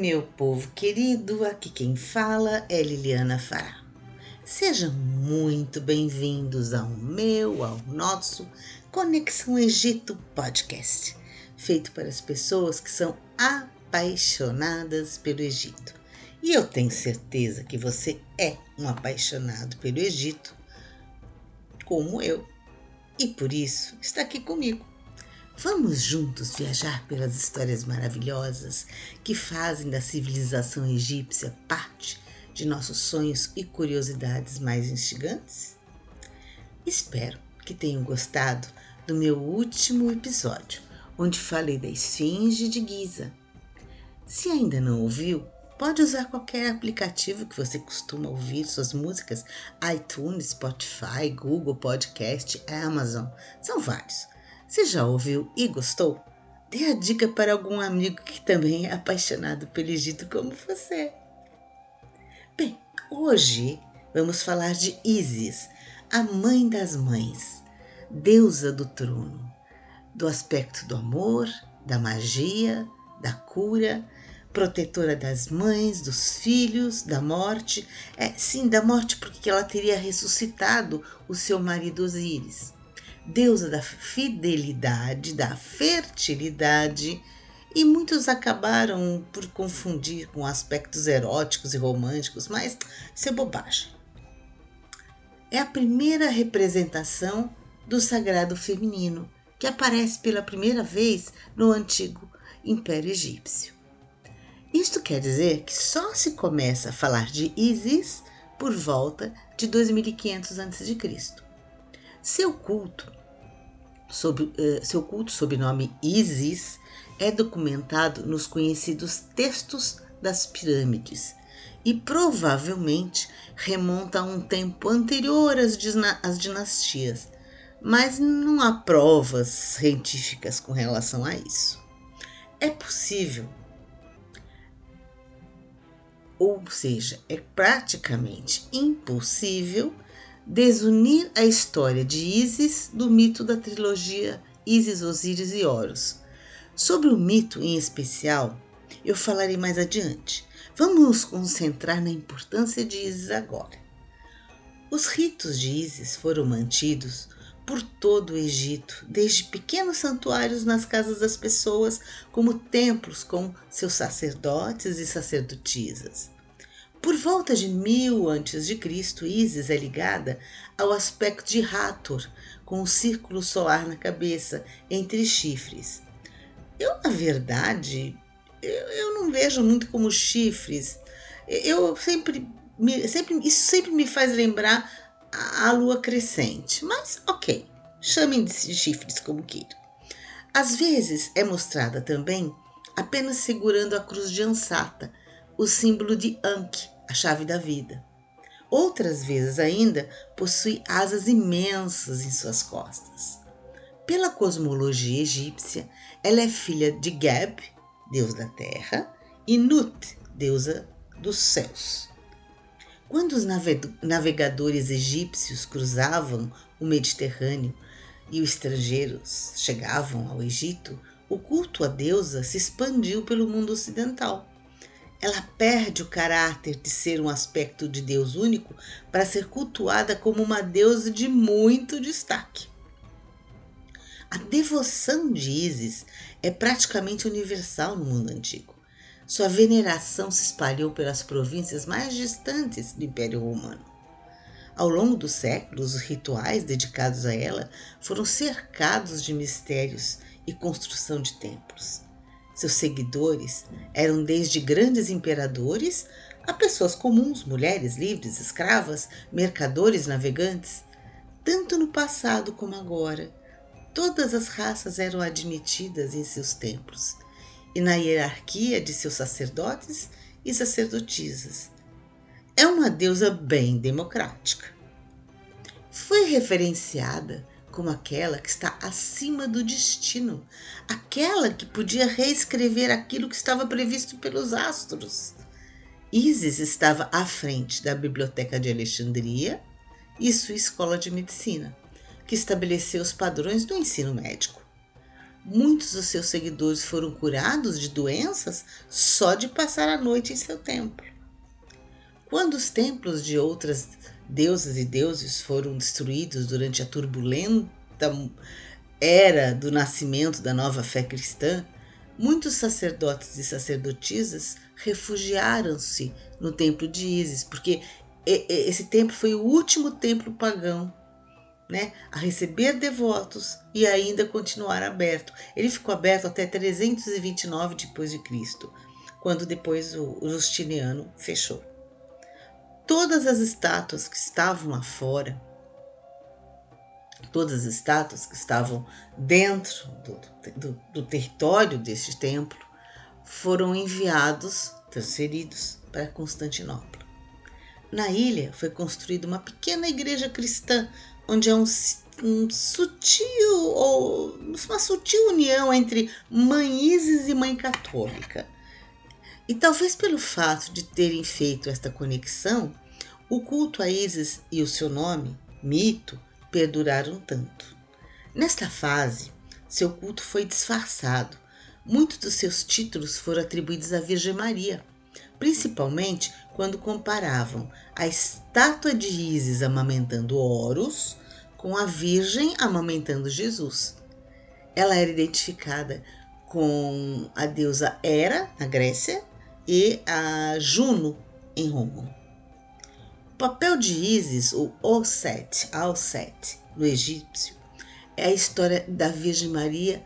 Meu povo querido, aqui quem fala é Liliana Fará. Sejam muito bem-vindos ao meu, ao nosso Conexão Egito Podcast, feito para as pessoas que são apaixonadas pelo Egito. E eu tenho certeza que você é um apaixonado pelo Egito, como eu, e por isso está aqui comigo Vamos juntos viajar pelas histórias maravilhosas que fazem da civilização egípcia parte de nossos sonhos e curiosidades mais instigantes? Espero que tenham gostado do meu último episódio, onde falei da Esfinge de Giza. Se ainda não ouviu, pode usar qualquer aplicativo que você costuma ouvir suas músicas, iTunes, Spotify, Google Podcast, Amazon, são vários. Você já ouviu e gostou? Dê a dica para algum amigo que também é apaixonado pelo Egito como você. Bem, hoje vamos falar de Isis, a mãe das mães, deusa do trono, do aspecto do amor, da magia, da cura, protetora das mães, dos filhos, da morte. É, sim, da morte, porque ela teria ressuscitado o seu marido Osíris deusa da fidelidade, da fertilidade, e muitos acabaram por confundir com aspectos eróticos e românticos, mas isso é bobagem. É a primeira representação do sagrado feminino que aparece pela primeira vez no antigo Império Egípcio. Isto quer dizer que só se começa a falar de Isis por volta de 2500 a.C. Seu culto, sob, uh, seu culto sob nome Isis é documentado nos conhecidos textos das pirâmides e provavelmente remonta a um tempo anterior às, às dinastias, mas não há provas científicas com relação a isso. É possível, ou seja, é praticamente impossível desunir a história de Ísis do mito da trilogia Ísis, Osíris e Horus. Sobre o mito em especial, eu falarei mais adiante. Vamos nos concentrar na importância de Ísis agora. Os ritos de Ísis foram mantidos por todo o Egito, desde pequenos santuários nas casas das pessoas, como templos com seus sacerdotes e sacerdotisas. Por volta de 1000 a.C., Isis é ligada ao aspecto de Hathor, com o círculo solar na cabeça, entre chifres. Eu, na verdade, eu, eu não vejo muito como chifres. Eu sempre, sempre isso sempre me faz lembrar a, a lua crescente. Mas ok, chamem de chifres como queiram. Às vezes é mostrada também apenas segurando a cruz de Ansata, o símbolo de Ankh, a chave da vida. Outras vezes ainda possui asas imensas em suas costas. Pela cosmologia egípcia, ela é filha de Geb, deus da terra, e Nut, deusa dos céus. Quando os navegadores egípcios cruzavam o Mediterrâneo e os estrangeiros chegavam ao Egito, o culto à deusa se expandiu pelo mundo ocidental ela perde o caráter de ser um aspecto de Deus único para ser cultuada como uma deusa de muito destaque. A devoção de Ísis é praticamente universal no mundo antigo. Sua veneração se espalhou pelas províncias mais distantes do Império Romano. Ao longo dos séculos, os rituais dedicados a ela foram cercados de mistérios e construção de templos. Seus seguidores eram desde grandes imperadores a pessoas comuns, mulheres livres, escravas, mercadores, navegantes. Tanto no passado como agora, todas as raças eram admitidas em seus templos e na hierarquia de seus sacerdotes e sacerdotisas. É uma deusa bem democrática. Foi referenciada como aquela que está acima do destino, aquela que podia reescrever aquilo que estava previsto pelos astros. Isis estava à frente da Biblioteca de Alexandria e sua escola de medicina, que estabeleceu os padrões do ensino médico. Muitos dos seus seguidores foram curados de doenças só de passar a noite em seu templo. Quando os templos de outras deusas e deuses foram destruídos durante a turbulenta era do nascimento da nova fé cristã, muitos sacerdotes e sacerdotisas refugiaram-se no templo de Ísis, porque esse templo foi o último templo pagão né, a receber devotos e ainda continuar aberto. Ele ficou aberto até 329 depois de Cristo, quando depois o Justiniano fechou. Todas as estátuas que estavam lá fora, todas as estátuas que estavam dentro do, do, do território deste templo, foram enviados, transferidos para Constantinopla. Na ilha foi construída uma pequena igreja cristã onde é um, um sutil ou uma sutil união entre mãe Isis e mãe católica. E talvez pelo fato de terem feito esta conexão, o culto a Isis e o seu nome, mito, perduraram tanto. Nesta fase, seu culto foi disfarçado. Muitos dos seus títulos foram atribuídos à Virgem Maria, principalmente quando comparavam a estátua de Isis amamentando Horus com a Virgem amamentando Jesus. Ela era identificada com a deusa Hera, na Grécia, e a Juno, em Roma. O papel de Isis, o Oset, Alset, no egípcio, é a história da Virgem Maria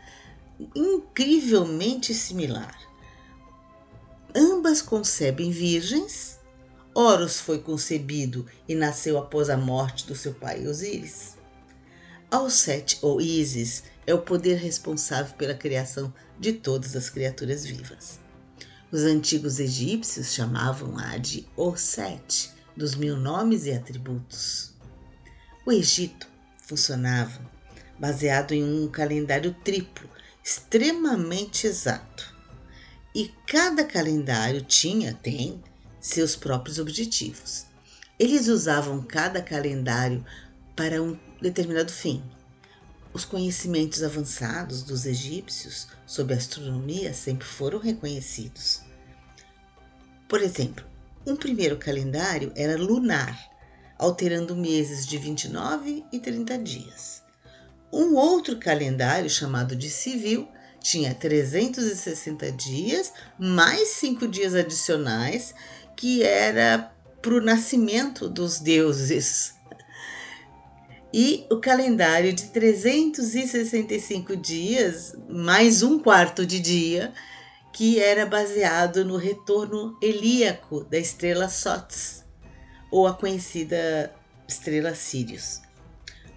incrivelmente similar. Ambas concebem virgens. Horus foi concebido e nasceu após a morte do seu pai Osíris. Alset ou Isis é o poder responsável pela criação de todas as criaturas vivas. Os antigos egípcios chamavam-a de Osset, dos mil nomes e atributos. O Egito funcionava baseado em um calendário triplo, extremamente exato. E cada calendário tinha, tem, seus próprios objetivos. Eles usavam cada calendário para um determinado fim. Os conhecimentos avançados dos egípcios sobre astronomia sempre foram reconhecidos. Por exemplo, um primeiro calendário era lunar, alterando meses de 29 e 30 dias. Um outro calendário, chamado de civil, tinha 360 dias, mais cinco dias adicionais, que era para o nascimento dos deuses e o calendário de 365 dias, mais um quarto de dia, que era baseado no retorno helíaco da estrela Sots, ou a conhecida estrela Sirius.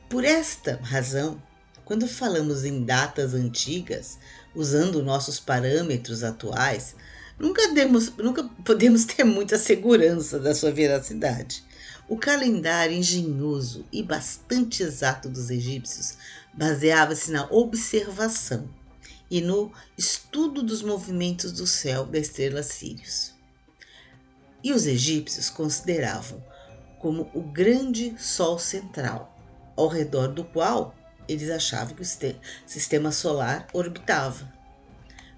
Por esta razão, quando falamos em datas antigas, usando nossos parâmetros atuais, nunca, demos, nunca podemos ter muita segurança da sua veracidade. O calendário engenhoso e bastante exato dos egípcios baseava-se na observação e no estudo dos movimentos do céu da estrela Sirius. E os egípcios consideravam como o grande sol central, ao redor do qual eles achavam que o sistema solar orbitava.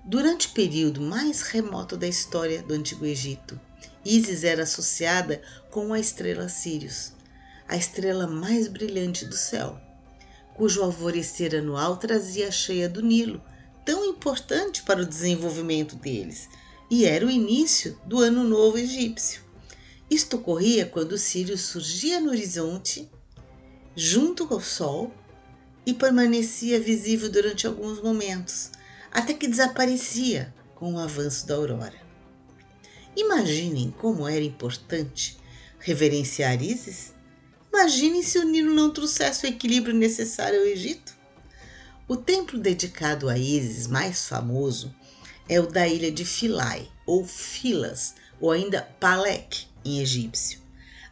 Durante o período mais remoto da história do Antigo Egito, Isis era associada com a estrela Sirius, a estrela mais brilhante do céu, cujo alvorecer anual trazia a cheia do Nilo, tão importante para o desenvolvimento deles, e era o início do Ano Novo Egípcio. Isto ocorria quando Sirius surgia no horizonte, junto ao Sol, e permanecia visível durante alguns momentos, até que desaparecia com o avanço da aurora. Imaginem como era importante reverenciar Isis. Imaginem se o Nilo não trouxesse o equilíbrio necessário ao Egito. O templo dedicado a Isis mais famoso é o da ilha de Philae, ou Filas, ou ainda Palek, em egípcio.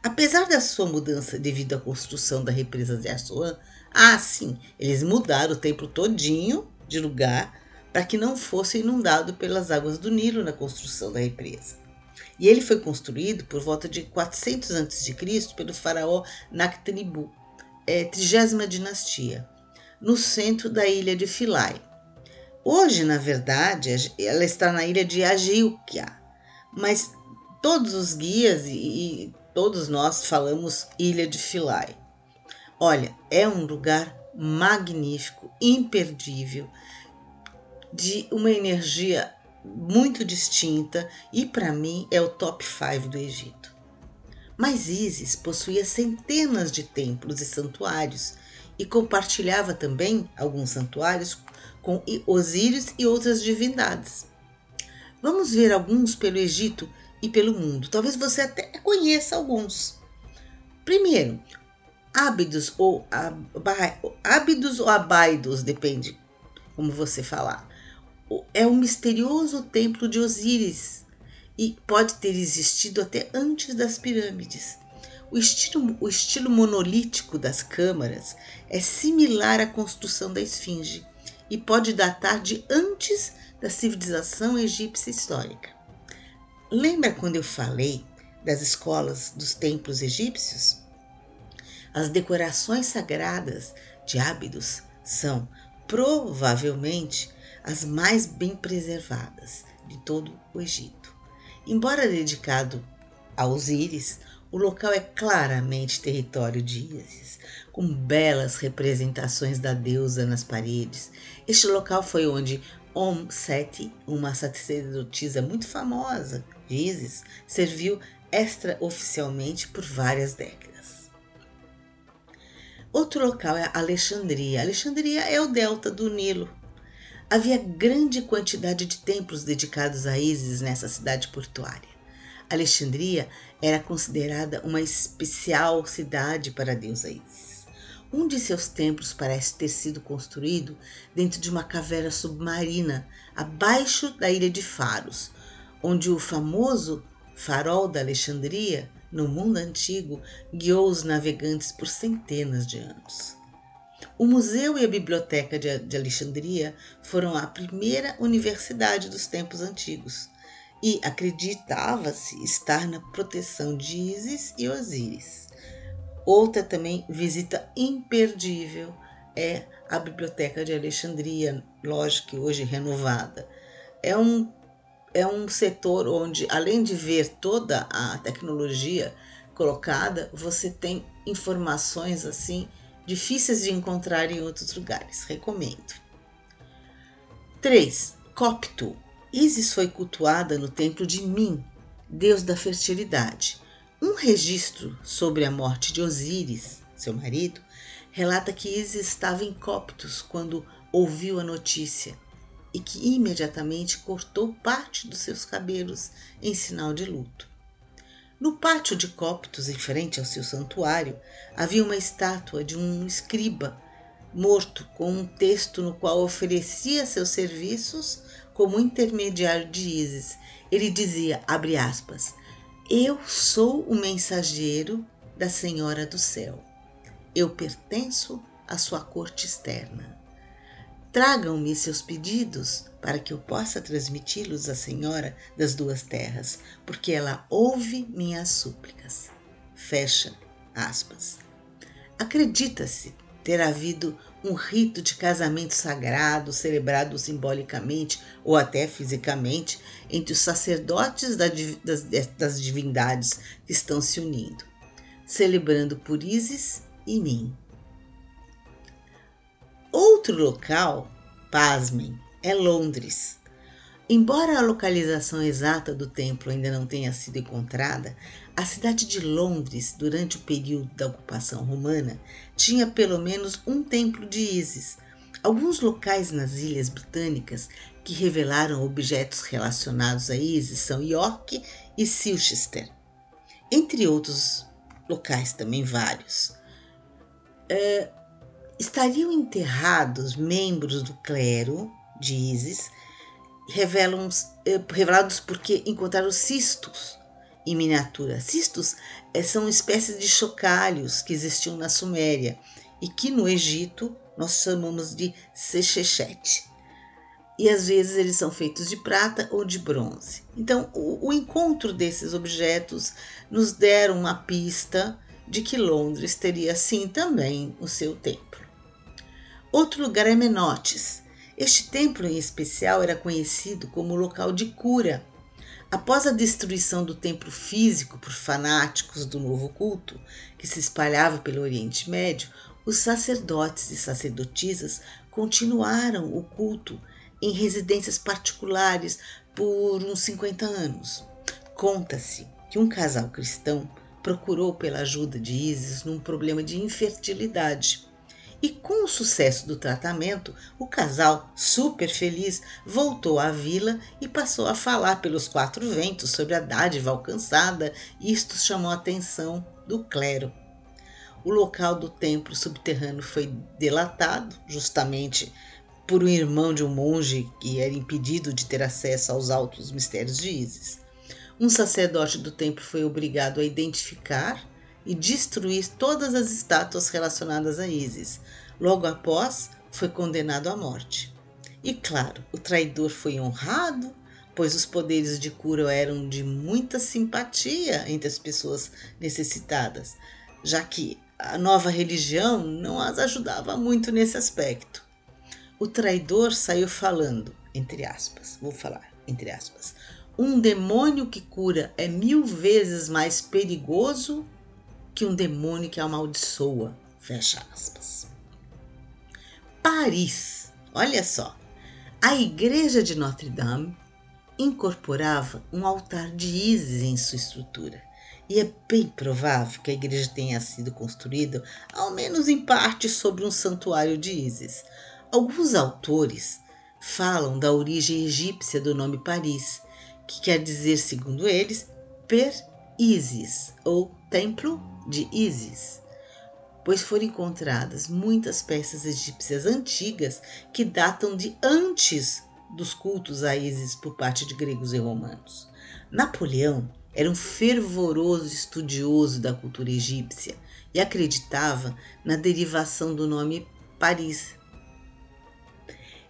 Apesar da sua mudança devido à construção da represa de Assuan, ah, sim, eles mudaram o templo todinho de lugar para que não fosse inundado pelas águas do Nilo na construção da represa. E ele foi construído por volta de 400 a.C. pelo faraó Nakhtanibu, é, trigésima dinastia, no centro da ilha de Philae. Hoje, na verdade, ela está na ilha de Agiukia, mas todos os guias e, todos nós falamos Ilha de Philae. Olha, é um lugar magnífico, imperdível, de uma energia muito distinta e para mim é o top 5 do Egito. Mas Isis possuía centenas de templos e santuários e compartilhava também alguns santuários com Osíris e outras divindades. Vamos ver alguns pelo Egito e pelo mundo. Talvez você até conheça alguns. Primeiro, Ábidos ou ou Abaidos, depende como você falar. É um misterioso templo de Osíris e pode ter existido até antes das pirâmides. O estilo, o estilo monolítico das câmaras é similar à construção da esfinge e pode datar de antes da civilização egípcia histórica. Lembra quando eu falei das escolas dos templos egípcios? As decorações sagradas de Ábidos são provavelmente as mais bem preservadas de todo o Egito. Embora dedicado a Osíris, o local é claramente território de Ísis, com belas representações da deusa nas paredes. Este local foi onde Om Seti, uma sacerdotisa muito famosa, Isis, serviu extraoficialmente por várias décadas. Outro local é Alexandria. Alexandria é o delta do Nilo. Havia grande quantidade de templos dedicados a Isis nessa cidade portuária. Alexandria era considerada uma especial cidade para a deusa Isis. Um de seus templos parece ter sido construído dentro de uma caverna submarina, abaixo da ilha de Faros, onde o famoso farol da Alexandria, no mundo antigo, guiou os navegantes por centenas de anos. O museu e a biblioteca de Alexandria foram a primeira universidade dos tempos antigos e acreditava-se estar na proteção de Ísis e Osíris. Outra também visita imperdível é a Biblioteca de Alexandria, lógico que hoje renovada. É um é um setor onde, além de ver toda a tecnologia colocada, você tem informações assim difíceis de encontrar em outros lugares. Recomendo. 3. Copto. Isis foi cultuada no templo de Min, deus da fertilidade. Um registro sobre a morte de Osíris, seu marido, relata que Isis estava em Coptos quando ouviu a notícia e que imediatamente cortou parte dos seus cabelos em sinal de luto. No pátio de Coptos, em frente ao seu santuário, havia uma estátua de um escriba morto com um texto no qual oferecia seus serviços como intermediário de Ísis. Ele dizia, abre aspas, eu sou o mensageiro da Senhora do Céu. Eu pertenço à sua corte externa. Tragam-me seus pedidos para que eu possa transmiti-los à Senhora das duas terras, porque ela ouve minhas súplicas. Fecha aspas. Acredita-se ter havido um rito de casamento sagrado celebrado simbolicamente ou até fisicamente entre os sacerdotes das, divindades que estão se unindo, celebrando por Isis e mim. Outro local, pasmem, é Londres. Embora a localização exata do templo ainda não tenha sido encontrada, a cidade de Londres, durante o período da ocupação romana, tinha pelo menos um templo de Ísis. Alguns locais nas ilhas britânicas que revelaram objetos relacionados a Ísis são York e Silchester, entre outros locais também vários. Uh, estariam enterrados membros do clero de Isis, revelam, eh, revelados porque encontraram cistos em miniatura. Cistos eh, são espécies de chocalhos que existiam na Suméria e que no Egito nós chamamos de sechechete. E às vezes eles são feitos de prata ou de bronze. Então, o, o encontro desses objetos nos deram uma pista de que Londres teria sim também o seu templo. Outro lugar é Menotes, Este templo em especial era conhecido como local de cura. Após a destruição do templo físico por fanáticos do novo culto, que se espalhava pelo Oriente Médio, os sacerdotes e sacerdotisas continuaram o culto em residências particulares por uns 50 anos. Conta-se que um casal cristão procurou pela ajuda de Isis num problema de infertilidade. E com o sucesso do tratamento, o casal, super feliz, voltou à vila e passou a falar pelos quatro ventos sobre a dádiva alcançada. Isto chamou a atenção do clero. O local do templo subterrâneo foi delatado, justamente por um irmão de um monge que era impedido de ter acesso aos altos mistérios de Isis. Um sacerdote do templo foi obrigado a identificar e destruir todas as estátuas relacionadas a Isis. Logo após, foi condenado à morte. E claro, o traidor foi honrado, pois os poderes de cura eram de muita simpatia entre as pessoas necessitadas, já que a nova religião não as ajudava muito nesse aspecto. O traidor saiu falando, entre aspas, vou falar, entre aspas. Um demônio que cura é mil vezes mais perigoso que um demônio que amaldiçoa. Fecha aspas. Paris, olha só. A igreja de Notre Dame incorporava um altar de Isis em sua estrutura. E é bem provável que a igreja tenha sido construída, ao menos em parte, sobre um santuário de Isis. Alguns autores falam da origem egípcia do nome Paris, que quer dizer, segundo eles, Per-Isis, ou Templo de Isis, pois foram encontradas muitas peças egípcias antigas que datam de antes dos cultos a Isis por parte de gregos e romanos. Napoleão era um fervoroso estudioso da cultura egípcia e acreditava na derivação do nome Paris,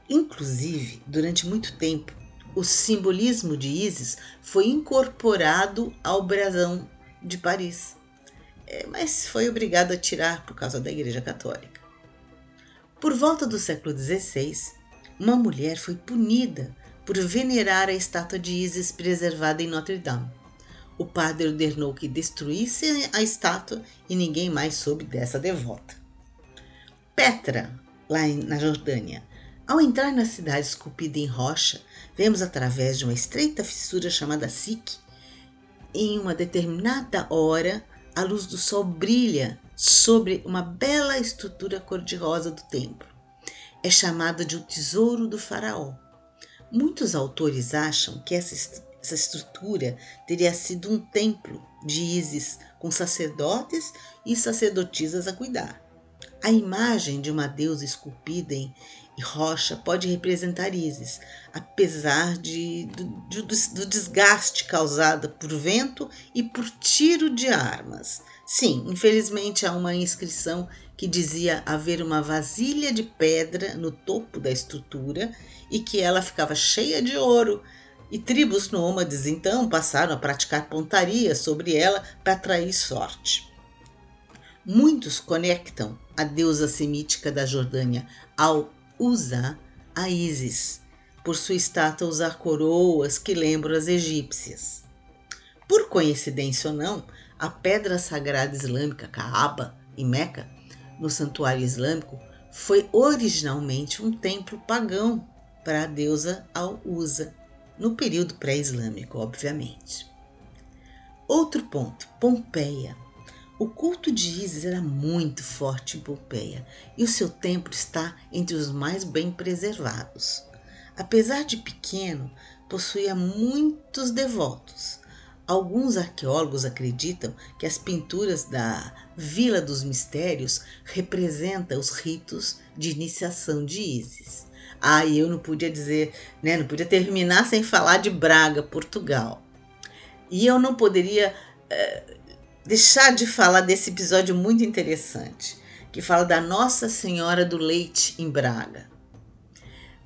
Inclusive, durante muito tempo, o simbolismo de Isis foi incorporado ao brasão de Paris, mas foi obrigado a tirar por causa da Igreja Católica. Por volta do século XVI, uma mulher foi punida por venerar a estátua de Isis preservada em Notre Dame. O padre ordenou que destruísse a estátua e ninguém mais soube dessa devota. Petra, lá na Jordânia, ao entrar na cidade esculpida em rocha, vemos através de uma estreita fissura chamada Sikh, em uma determinada hora, a luz do sol brilha sobre uma bela estrutura cor-de-rosa do templo. É chamada de o tesouro do faraó. Muitos autores acham que essa, essa estrutura teria sido um templo de Ísis com sacerdotes e sacerdotisas a cuidar. A imagem de uma deusa esculpida em, rocha pode representar Ísis, apesar de, do, do, desgaste causado por vento e por tiro de armas. Sim, infelizmente há uma inscrição que dizia haver uma vasilha de pedra no topo da estrutura e que ela ficava cheia de ouro. E tribos nômades então passaram a praticar pontaria sobre ela para atrair sorte. Muitos conectam a deusa semítica da Jordânia ao usa a Isis, por sua estátua usar coroas que lembram as egípcias. Por coincidência ou não, a pedra sagrada islâmica Kaaba, em Meca, no santuário islâmico, foi originalmente um templo pagão para a deusa Al-Uza, no período pré-islâmico, obviamente. Outro ponto, Pompeia. O culto de Isis era muito forte em Pompeia e o seu templo está entre os mais bem preservados. Apesar de pequeno, possuía muitos devotos. Alguns arqueólogos acreditam que as pinturas da Vila dos Mistérios representam os ritos de iniciação de Isis. Ah, e eu não podia dizer, né, não podia terminar sem falar de Braga, Portugal. E eu não poderia uh, deixar de falar desse episódio muito interessante, que fala da Nossa Senhora do Leite em Braga.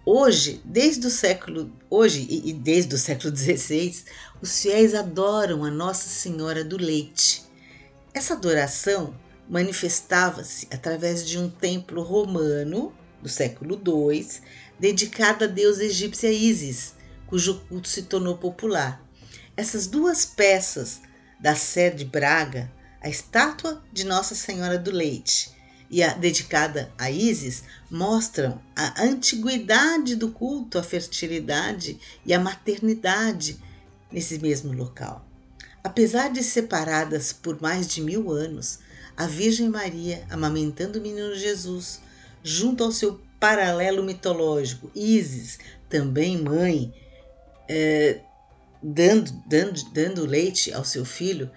Hoje, desde o século hoje e desde o século XVI, os fiéis adoram a Nossa Senhora do Leite. Essa adoração manifestava-se através de um templo romano do século II, dedicada à deusa egípcia Ísis, cujo culto se tornou popular. Essas duas peças da Sé de Braga, a estátua de Nossa Senhora do Leite e a dedicada a Ísis, mostram a antiguidade do culto à fertilidade e à maternidade nesse mesmo local. Apesar de separadas por mais de mil anos, a Virgem Maria amamentando o menino Jesus, junto ao seu paralelo mitológico, Ísis, também mãe, é, dando, dando, dando leite ao seu filho,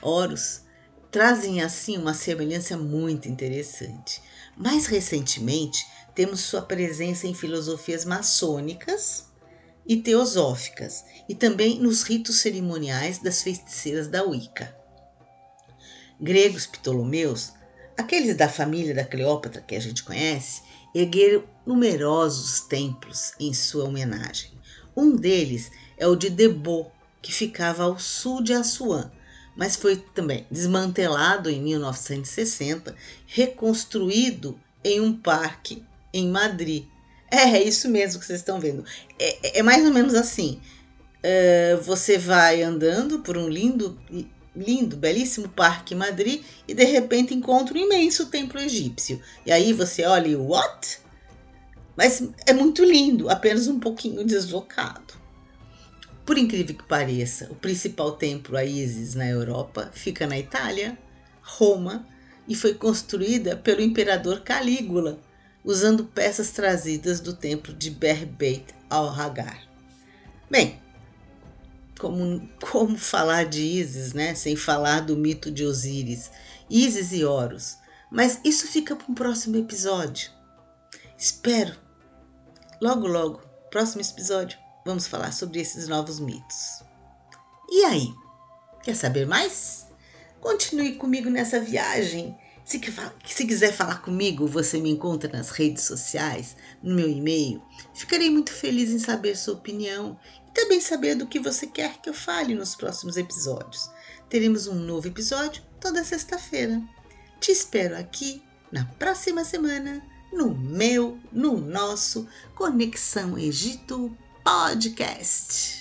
Horus, trazem assim uma semelhança muito interessante. Mais recentemente, temos sua presença em filosofias maçônicas e teosóficas, e também nos ritos cerimoniais das feiticeiras da Wicca. Gregos ptolomeus, aqueles da família da Cleópatra que a gente conhece, ergueram numerosos templos em sua homenagem. Um deles é o de Debo, que ficava ao sul de Assuã, mas foi também desmantelado em 1960, reconstruído em um parque em Madrid. É, é isso mesmo que vocês estão vendo. É, é mais ou menos assim. É, você vai andando por um lindo, lindo, belíssimo parque em Madrid e de repente encontra um imenso templo egípcio. E aí você olha e what? Mas é muito lindo, apenas um pouquinho deslocado. Por incrível que pareça, o principal templo a Isis na Europa fica na Itália, Roma, e foi construída pelo imperador Calígula, usando peças trazidas do templo de Berbeit al-Hagar. Bem, como, como falar de Isis, né, sem falar do mito de Osíris, Isis e Horus? Mas isso fica para um próximo episódio. Espero. Logo, logo, próximo episódio, vamos falar sobre esses novos mitos. E aí? Quer saber mais? Continue comigo nessa viagem se, se quiser falar comigo, você me encontra nas redes sociais, no meu e-mail. Ficarei muito feliz em saber sua opinião e também saber do que você quer que eu fale nos próximos episódios. Teremos um novo episódio toda sexta-feira. Te espero aqui na próxima semana no meu, no nosso Conexão Egito Podcast.